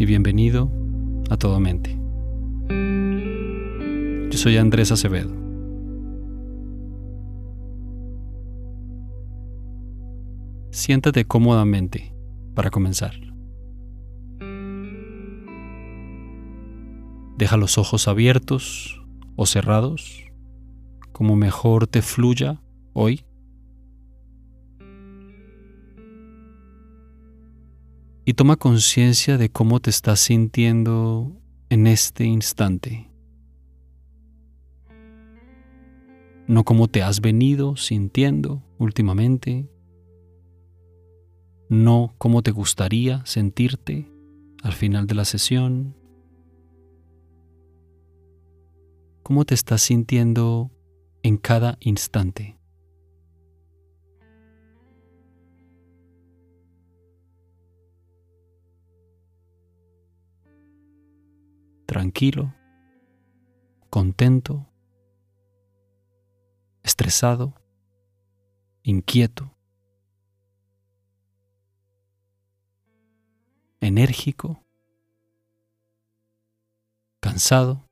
Y bienvenido a Todo Mente. Yo soy Andrés Acevedo. Siéntate cómodamente para comenzar. Deja los ojos abiertos o cerrados, como mejor te fluya hoy. Y toma conciencia de cómo te estás sintiendo en este instante. No cómo te has venido sintiendo últimamente. No cómo te gustaría sentirte al final de la sesión. ¿Cómo te estás sintiendo en cada instante? Tranquilo, contento, estresado, inquieto, enérgico, cansado.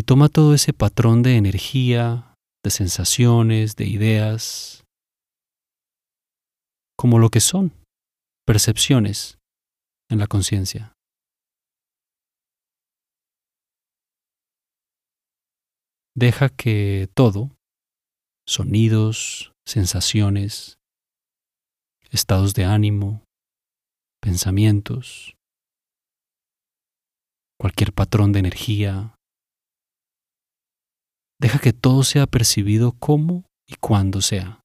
Y toma todo ese patrón de energía, de sensaciones, de ideas, como lo que son, percepciones en la conciencia. Deja que todo, sonidos, sensaciones, estados de ánimo, pensamientos, cualquier patrón de energía, Deja que todo sea percibido como y cuando sea.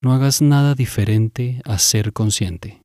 No hagas nada diferente a ser consciente.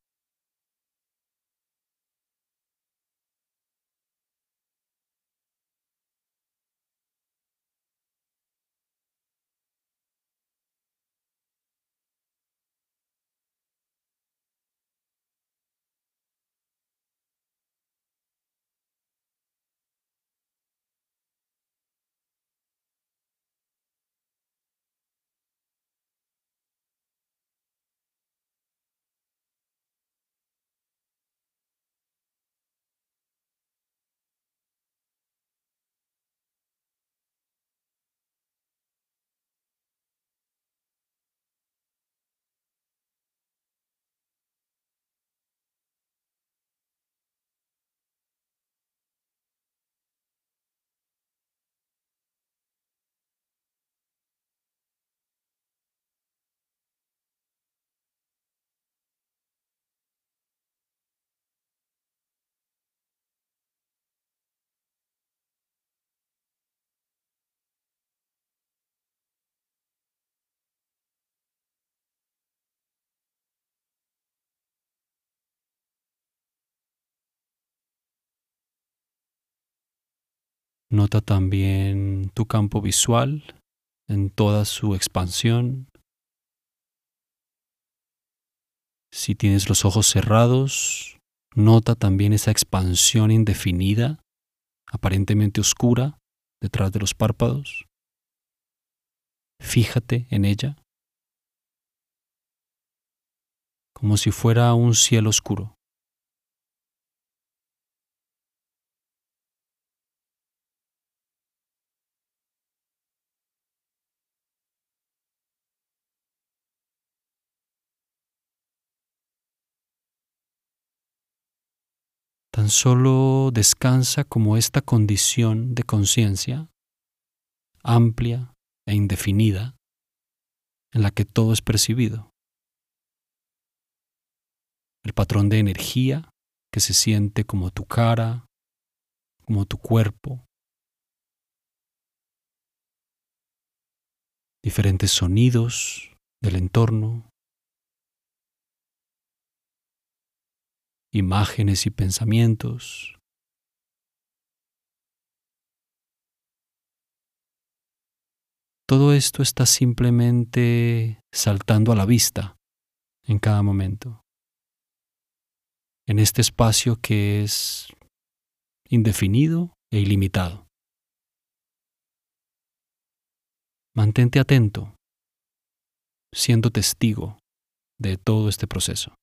Nota también tu campo visual en toda su expansión. Si tienes los ojos cerrados, nota también esa expansión indefinida, aparentemente oscura, detrás de los párpados. Fíjate en ella, como si fuera un cielo oscuro. Tan solo descansa como esta condición de conciencia amplia e indefinida en la que todo es percibido. El patrón de energía que se siente como tu cara, como tu cuerpo. Diferentes sonidos del entorno, imágenes y pensamientos. todo esto está simplemente saltando a la vista en cada momento, en este espacio que es indefinido e ilimitado. Mantente atento, siendo testigo de todo este proceso.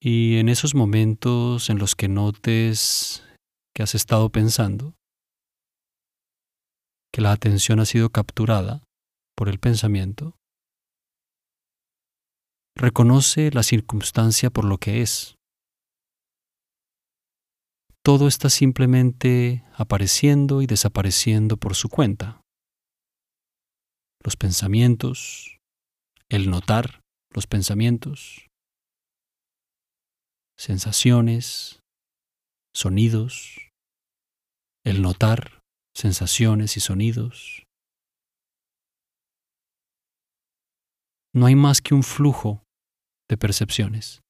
Y en esos momentos en los que notes que has estado pensando, que la atención ha sido capturada por el pensamiento, reconoce la circunstancia por lo que es. Todo está simplemente apareciendo y desapareciendo por su cuenta. Los pensamientos, el notar los pensamientos, sensaciones, sonidos, el notar sensaciones y sonidos. No hay más que un flujo de percepciones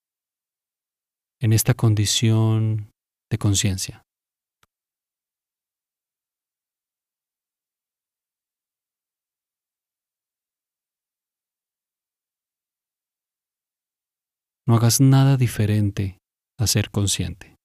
en esta condición de conciencia. No hagas nada diferente a ser consciente.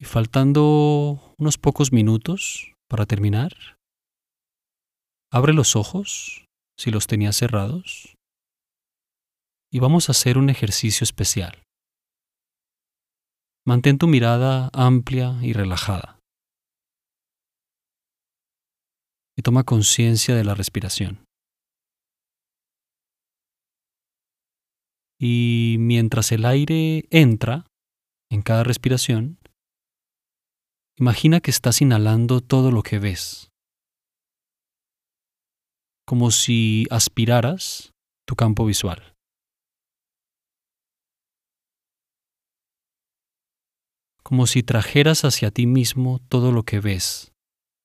Y faltando unos pocos minutos para terminar, abre los ojos si los tenías cerrados y vamos a hacer un ejercicio especial. Mantén tu mirada amplia y relajada. Y toma conciencia de la respiración. Y mientras el aire entra en cada respiración, imagina que estás inhalando todo lo que ves, como si aspiraras tu campo visual. como si trajeras hacia ti mismo todo lo que ves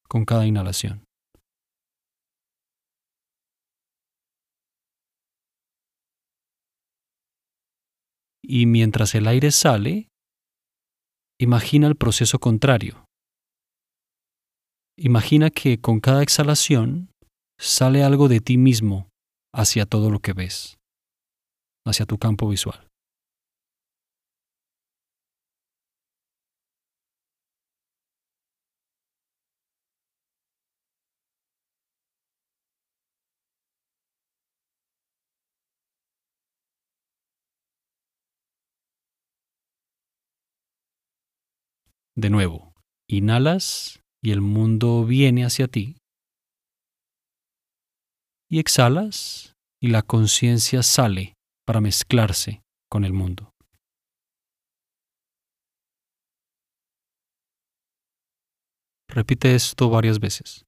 con cada inhalación. Y mientras el aire sale, imagina el proceso contrario. Imagina que con cada exhalación sale algo de ti mismo hacia todo lo que ves, hacia tu campo visual. De nuevo, inhalas y el mundo viene hacia ti. Y exhalas y la conciencia sale para mezclarse con el mundo. Repite esto varias veces.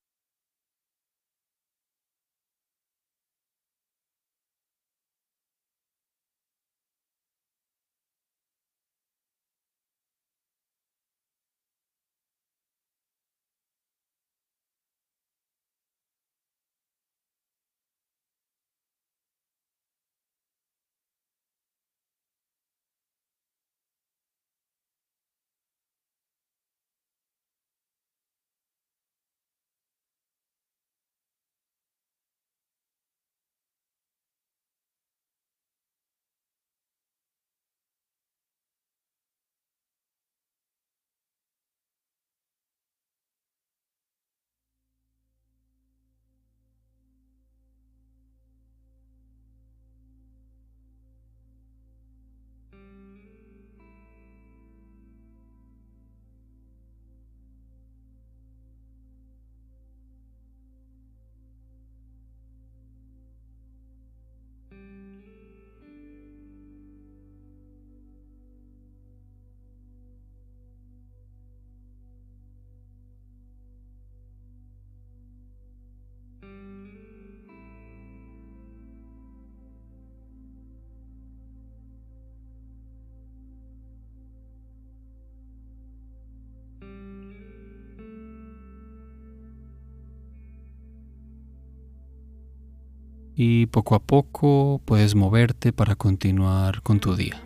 Y poco a poco puedes moverte para continuar con tu día.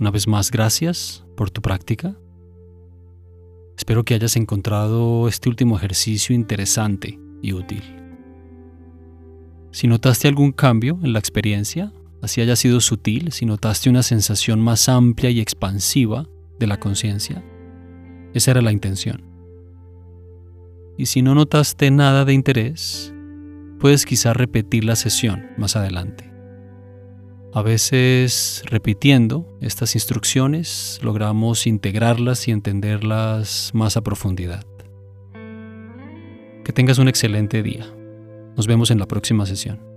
Una vez más, gracias por tu práctica. Espero que hayas encontrado este último ejercicio interesante y útil. Si notaste algún cambio en la experiencia, así haya sido sutil, si notaste una sensación más amplia y expansiva de la conciencia, esa era la intención. Y si no notaste nada de interés, puedes quizá repetir la sesión más adelante. A veces repitiendo estas instrucciones logramos integrarlas y entenderlas más a profundidad. Que tengas un excelente día. Nos vemos en la próxima sesión.